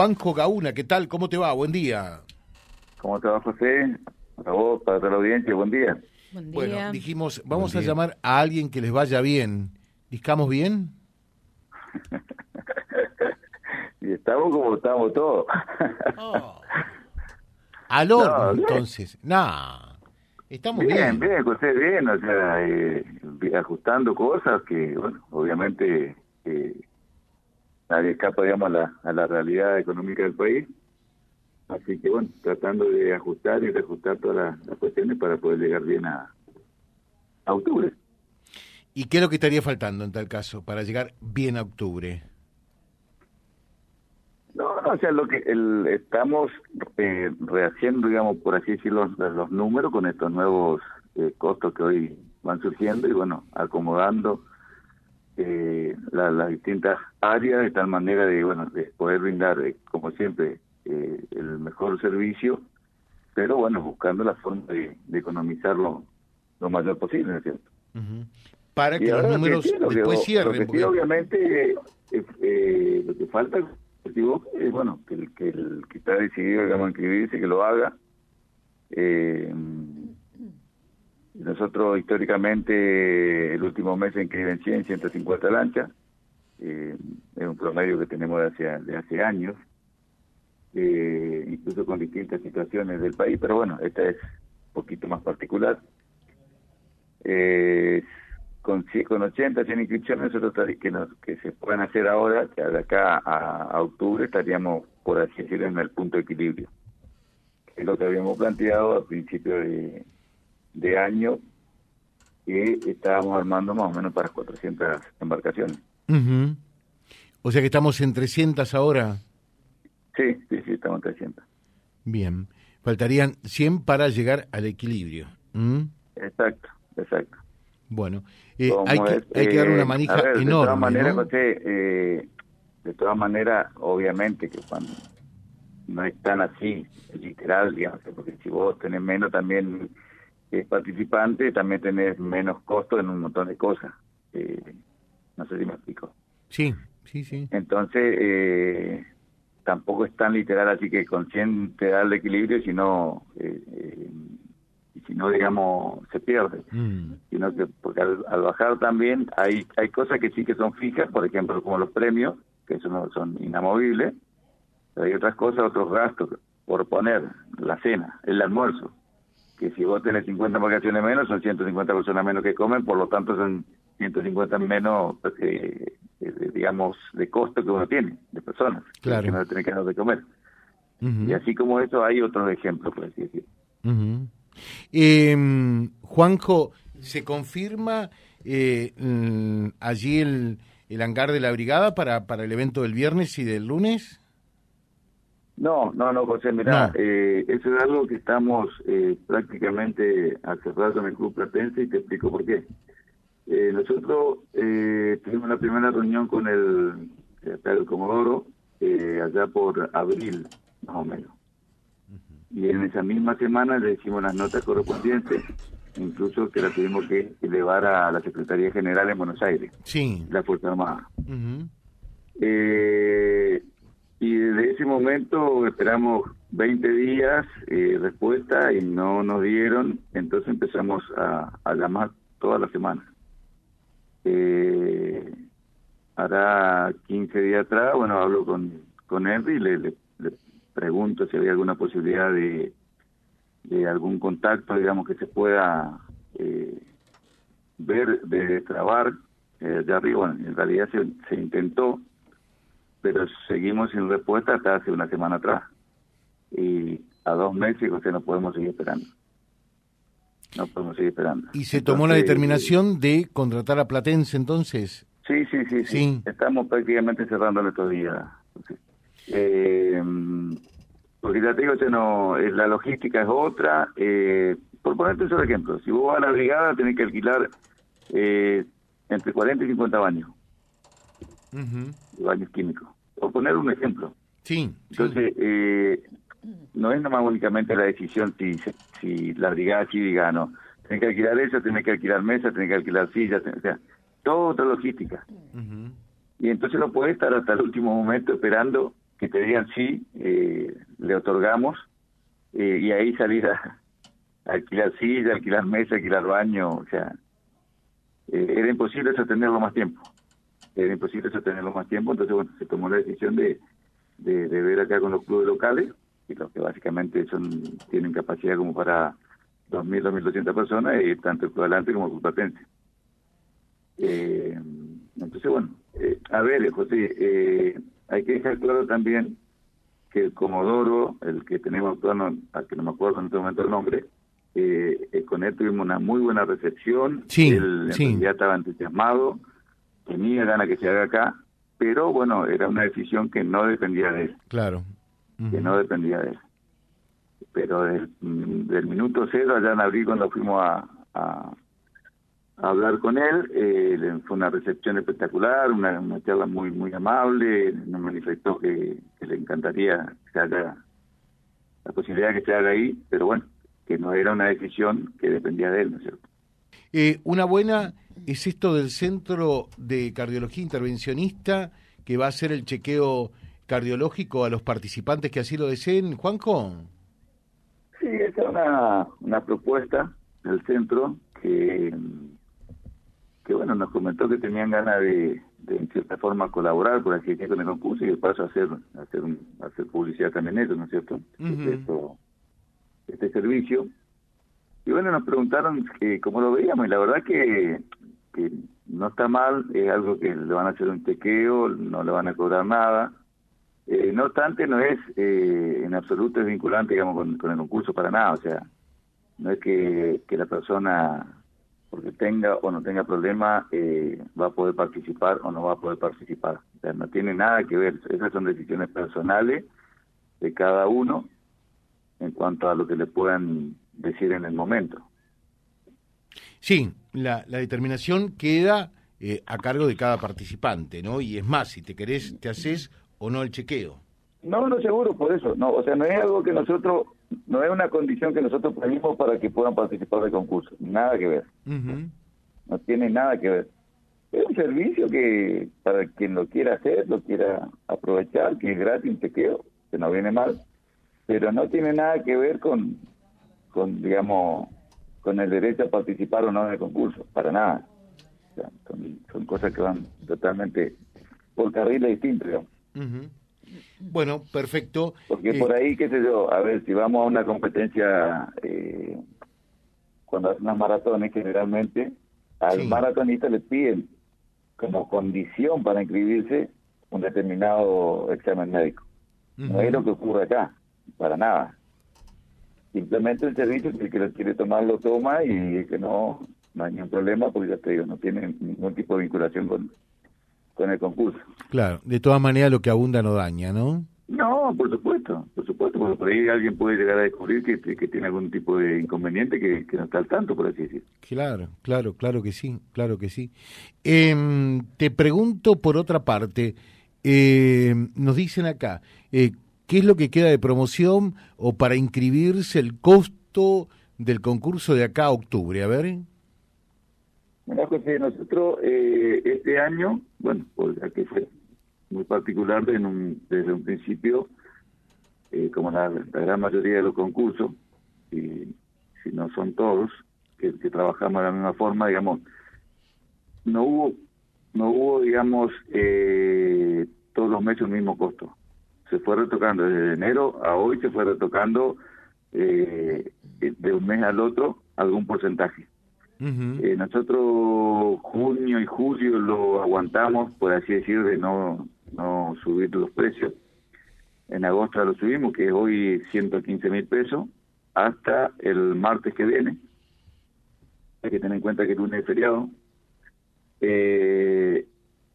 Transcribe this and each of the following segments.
Juanjo Gauna, ¿qué tal? ¿Cómo te va? Buen día. ¿Cómo te va, José? Para vos, para toda la audiencia, buen día. Buen día. Bueno, dijimos, vamos a llamar a alguien que les vaya bien. ¿Discamos bien? y estamos como estamos todos. Oh. Al horno, No, entonces. Nah, estamos bien, bien. bien, José, bien, o sea, eh, ajustando cosas que, bueno, obviamente eh, nadie escapa, digamos, a la, a la realidad económica del país. Así que, bueno, tratando de ajustar y reajustar todas las, las cuestiones para poder llegar bien a, a octubre. ¿Y qué es lo que estaría faltando en tal caso para llegar bien a octubre? No, no, o sea, lo que el, estamos eh, rehaciendo, digamos, por así decirlo, los, los números con estos nuevos eh, costos que hoy van surgiendo y, bueno, acomodando eh, la- las distintas áreas de tal manera de, bueno, de poder brindar, eh, como siempre, eh, el mejor servicio, pero, bueno, buscando la forma de, de economizarlo lo mayor posible, ¿no es cierto? Ujú. Para Y que los números sí, lo que- después Lo cierren. que sí, obviamente, eh, eh, lo que falta, es bueno, que el, que el que está decidido, digamos, a inscribirse, que lo haga. Eh, nosotros, históricamente, el último mes en que vencían 150 lanchas, eh, es un promedio que tenemos de hace, de hace años, eh, incluso con distintas situaciones del país, pero bueno, esta es un poquito más particular. Eh, con, con 80, 100 inscripciones nosotros que, nos, que se puedan hacer ahora, que de acá a, octubre estaríamos, por así decirlo, en el punto de equilibrio. Es lo que habíamos planteado a principio de, de año, que estábamos armando más o menos para 400 embarcaciones. O sea que estamos en 300 ahora. Sí, sí, sí, estamos en 300. Bien. Faltarían 100 para llegar al equilibrio. ¿Mm? Exacto, exacto. Bueno, eh, hay, que, hay que dar eh, una manija a ver, De enorme. todas maneras, ¿no? José, eh, de todas maneras, obviamente que cuando no es tan así, literal, digamos, porque si vos tenés menos también eh, participantes, también tenés menos costo en un montón de cosas. Eh, no sé si me explico. Sí, sí, sí. Entonces, eh, tampoco es tan literal así que con 100 te da el equilibrio, sino, eh, eh, si no, digamos, se pierde Mm. sino que porque al, al bajar también hay hay cosas que sí que son fijas, por ejemplo, como los premios, que eso no son inamovibles, pero hay otras cosas, otros gastos, por poner la cena, el almuerzo, que si vos tenés 50 vacaciones menos, son 150 personas menos que comen, por lo tanto son 150 menos, eh, eh, digamos, de costo que uno tiene, de personas, Claro. que no tiene que dar de comer. Y así como eso hay otros ejemplos, por así decirlo. Eh, Juanjo, ¿se confirma eh, mm, allí el, el hangar de la brigada para, para el evento del viernes y del lunes? No, no, no, José, mira, No. eh, eso es algo que estamos eh, prácticamente hace rato en el Club Platense y te explico por qué. Eh, nosotros eh, tuvimos la primera reunión con el, el Comodoro eh, allá por abril, más o menos. Y en esa misma semana le hicimos las notas correspondientes, incluso que las tuvimos que elevar a la Secretaría General en Buenos Aires, Sí. la Fuerza Armada. Eh, ese momento esperamos 20 días eh, respuesta y no nos dieron, entonces empezamos a, a llamar toda la semana. Eh, hará 15 días atrás, bueno, hablo con, con Henry y le, le- le pregunto si había alguna posibilidad de, de algún contacto, digamos, que se pueda eh, ver, de trabar eh, allá arriba. Bueno, en realidad se, se intentó, pero seguimos sin respuesta hasta hace una semana atrás. Y a dos meses, o sea, no podemos seguir esperando. No podemos seguir esperando. ¿Y se tomó la determinación de contratar a Platense entonces? Sí, sí, sí, sí. Sí. Estamos prácticamente cerrando estos días. Eh, porque ya te digo, no, eh, la logística es otra. Eh, por ponerte un solo ejemplo, si vos vas a la brigada, tenés que alquilar eh, entre 40 y 50 baños, Baños químicos. Por poner un ejemplo. Sí. sí. Entonces, eh, no es nomás únicamente la decisión si, si la brigada sí diga no. Tenés que alquilar eso, tenés que alquilar mesa, tenés que alquilar sillas, tenés- o sea, toda otra logística. Y entonces no puede estar hasta el último momento esperando que te digan sí, eh, le otorgamos, eh, y ahí salir a, alquilar silla, alquilar mesa, alquilar baño, o sea, eh, era imposible sostenerlo más tiempo. Era imposible sostenerlo más tiempo, entonces bueno, se tomó la decisión de, de, ver acá con los clubes locales, y los que básicamente son tienen capacidad como para 2.000, 2.200 personas, y tanto el Club Adelante como el Club Patense. Eh, entonces, bueno, eh, a ver, José, eh, hay que dejar claro también que el Comodoro, el que tenemos actuando, al que no me acuerdo en este momento el nombre, eh, con él tuvimos una muy buena recepción, sí, él ya estaba entusiasmado, tenía ganas que se haga acá, pero bueno, era una decisión que no dependía de él. Claro. Que no dependía de él. Pero del, minuto cero, allá en abril, cuando fuimos a hablar con él. Eh, fue una recepción espectacular, una, charla muy muy amable. Nos manifestó que, le encantaría que se haga la posibilidad de que se haga ahí, pero bueno, que no era una decisión que dependía de él, ¿no es cierto? Eh, una buena es esto del Centro de Cardiología Intervencionista que va a hacer el chequeo cardiológico a los participantes que así lo deseen, Juanjo. Sí, esa es una, una propuesta del centro que que bueno, nos comentó que tenían ganas de, en cierta forma colaborar por así con el concurso y de paso hacer hacer hacer publicidad también eso, ¿no es cierto? Este, este, servicio. Y bueno, nos preguntaron que cómo lo veíamos y la verdad que, no está mal, es algo que le van a hacer un chequeo, no le van a cobrar nada. Eh, no obstante, no es eh, en absoluto es vinculante, digamos, con, con el concurso para nada, o sea, no es que, que la persona porque tenga o no tenga problema, eh, va a poder participar o no va a poder participar. O sea, no tiene nada que ver, esas son decisiones personales de cada uno en cuanto a lo que le puedan decir en el momento. Sí, la, la determinación queda eh, a cargo de cada participante, ¿no? Y es más, si te querés, te haces o no el chequeo. No, no seguro, por eso. No, o sea, no es algo que nosotros no es una condición que nosotros ponemos para que puedan participar del concurso, nada que ver. No tiene nada que ver. Es un servicio que para quien lo quiera hacer, lo quiera aprovechar, que es gratis, un chequeo, que no viene mal, pero no tiene nada que ver con, con digamos, con el derecho a participar o no en el concurso, para nada. son, cosas que van totalmente por carriles distintos, digamos. Bueno, perfecto. Porque por eh, ahí, qué sé yo, a ver, si vamos a una competencia, eh, cuando hacen unas maratones, generalmente al maratonista le piden como condición para inscribirse un determinado examen médico. No es lo que ocurre acá, para nada. Simplemente el servicio, si el que lo quiere tomar, lo toma y el que no, no hay ningún problema, porque ya te digo, no tiene ningún tipo de vinculación con, con el concurso. Claro, de todas maneras lo que abunda no daña, ¿no? No, por supuesto, por supuesto, porque por ahí alguien puede llegar a descubrir que, que tiene algún tipo de inconveniente que, no está al tanto, por así decir. Claro, claro, claro que sí, claro que sí. Eh, te pregunto por otra parte, eh, nos dicen acá, eh, ¿qué es lo que queda de promoción o para inscribirse el costo del concurso de acá a octubre? A ver. Mira, José, nosotros eh, este año, bueno, pues que fue muy particular desde un, desde un principio, eh, como la, gran mayoría de los concursos, y si no son todos, que, trabajamos de la misma forma, digamos, no hubo, no hubo, digamos, eh, todos los meses el mismo costo. Se fue retocando desde enero a hoy, se fue retocando de un mes al otro algún porcentaje. Eh, nosotros junio y julio lo aguantamos, por así decir, de no, no subir los precios. En agosto lo subimos, que es hoy 115 mil pesos, hasta el martes que viene. Hay que tener en cuenta que el lunes es feriado. Eh,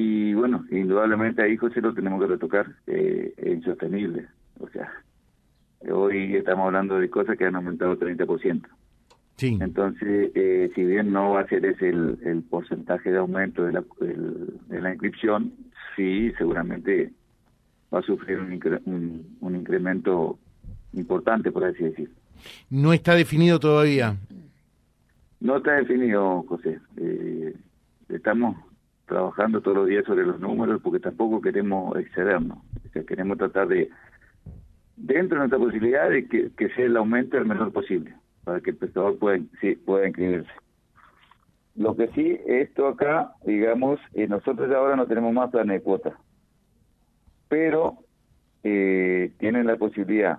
y bueno, indudablemente ahí, José, lo tenemos que retocar. Eh, es insostenible. O sea, hoy estamos hablando de cosas que han aumentado 30%. Entonces, eh, si bien no va a ser ese el, porcentaje de aumento de la, de la inscripción, sí, seguramente va a sufrir un, un, incremento importante, por así decir. ¿No está definido todavía? No está definido, José. Eh, estamos trabajando todos los días sobre los números porque tampoco queremos excedernos. queremos tratar de, dentro de nuestra posibilidad, de que, que sea el aumento el menor posible para que el pescador pueda, sí, pueda inscribirse. Lo que sí, esto acá, digamos, eh, nosotros ahora no tenemos más plan de cuota, pero eh, tienen la posibilidad,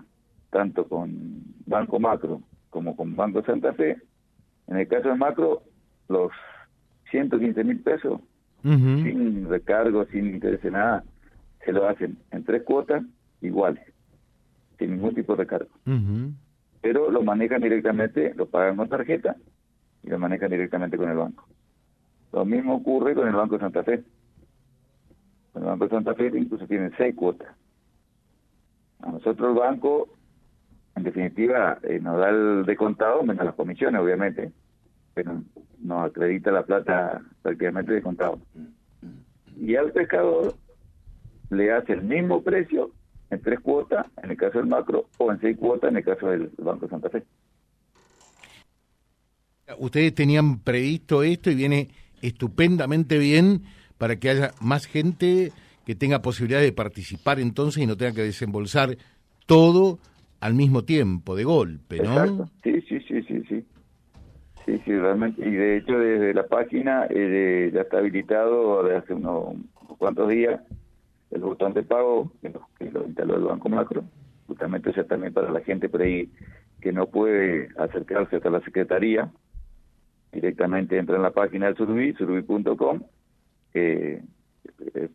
tanto con Banco Macro como con Banco Santa Fe, en el caso de Macro, los 115 mil pesos, sin recargo, sin interés en nada, se lo hacen en tres cuotas iguales, sin ningún tipo de recargo pero lo manejan directamente, lo pagan con tarjeta y lo manejan directamente con el banco. Lo mismo ocurre con el Banco de Santa Fe. Con el Banco de Santa Fe incluso tienen seis cuotas. A nosotros el banco, en definitiva, eh, nos da el descontado, menos las comisiones, obviamente, pero nos acredita la plata prácticamente descontado. Y al pescador le hace el mismo precio en tres cuotas en el caso del macro o en seis cuotas en el caso del Banco de Santa Fe. Ustedes tenían previsto esto y viene estupendamente bien para que haya más gente que tenga posibilidad de participar entonces y no tenga que desembolsar todo al mismo tiempo, de golpe, ¿no? Sí, sí, sí, sí, sí. Sí, realmente. Y de hecho desde la página eh, ya está habilitado desde hace unos cuantos días el botón de pago que lo, que lo instaló el Banco Macro, justamente sea también para la gente por ahí que no puede acercarse hasta la Secretaría, directamente entra en la página del Surubí, surubí.com, eh,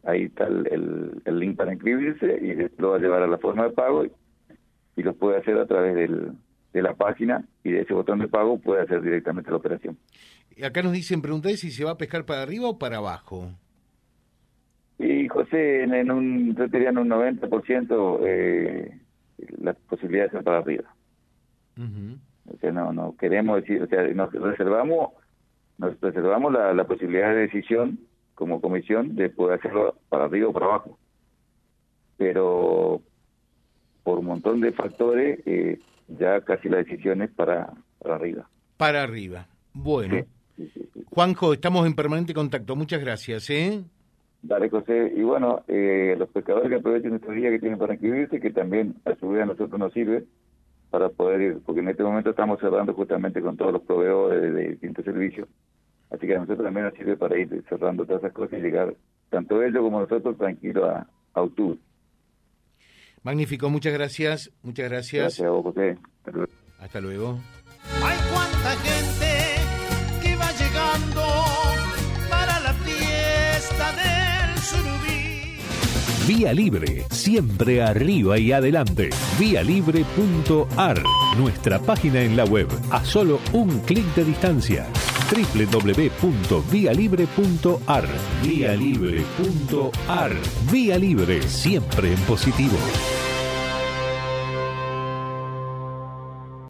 ahí está el, el, link para inscribirse y lo va a llevar a la forma de pago y, y lo puede hacer a través del, de la página y de ese botón de pago puede hacer directamente la operación. Acá nos dicen, pregunté si se va a pescar para arriba o para abajo. Y José, en, un, yo diría en un 90% eh, las posibilidades son para arriba. O sea, no, no queremos decir, o sea, nos reservamos, nos reservamos la, la posibilidad de decisión como comisión de poder hacerlo para arriba o para abajo. Pero por un montón de factores, eh, ya casi la decisión es para, para arriba. Para arriba. Bueno. Juanjo, estamos en permanente contacto. Muchas gracias. ¿eh? Dale, José. Y bueno, eh, los pescadores que aprovechen estos días que tienen para inscribirse, que también a su vez a nosotros nos sirve para poder ir, porque en este momento estamos cerrando justamente con todos los proveedores de, distintos servicios. Así que a nosotros también nos sirve para ir cerrando todas esas cosas y llegar, tanto ellos como nosotros, tranquilos a, a octubre. Magnífico, muchas gracias. Muchas gracias. Gracias a vos, José. Hasta luego. Hay cuánta gente que va llegando para la fiesta de Vía Libre, siempre arriba y adelante. Vialibre.ar, nuestra página en la web, a solo un clic de distancia. www.vialibre.ar Vialibre.ar Vía Libre, siempre en positivo.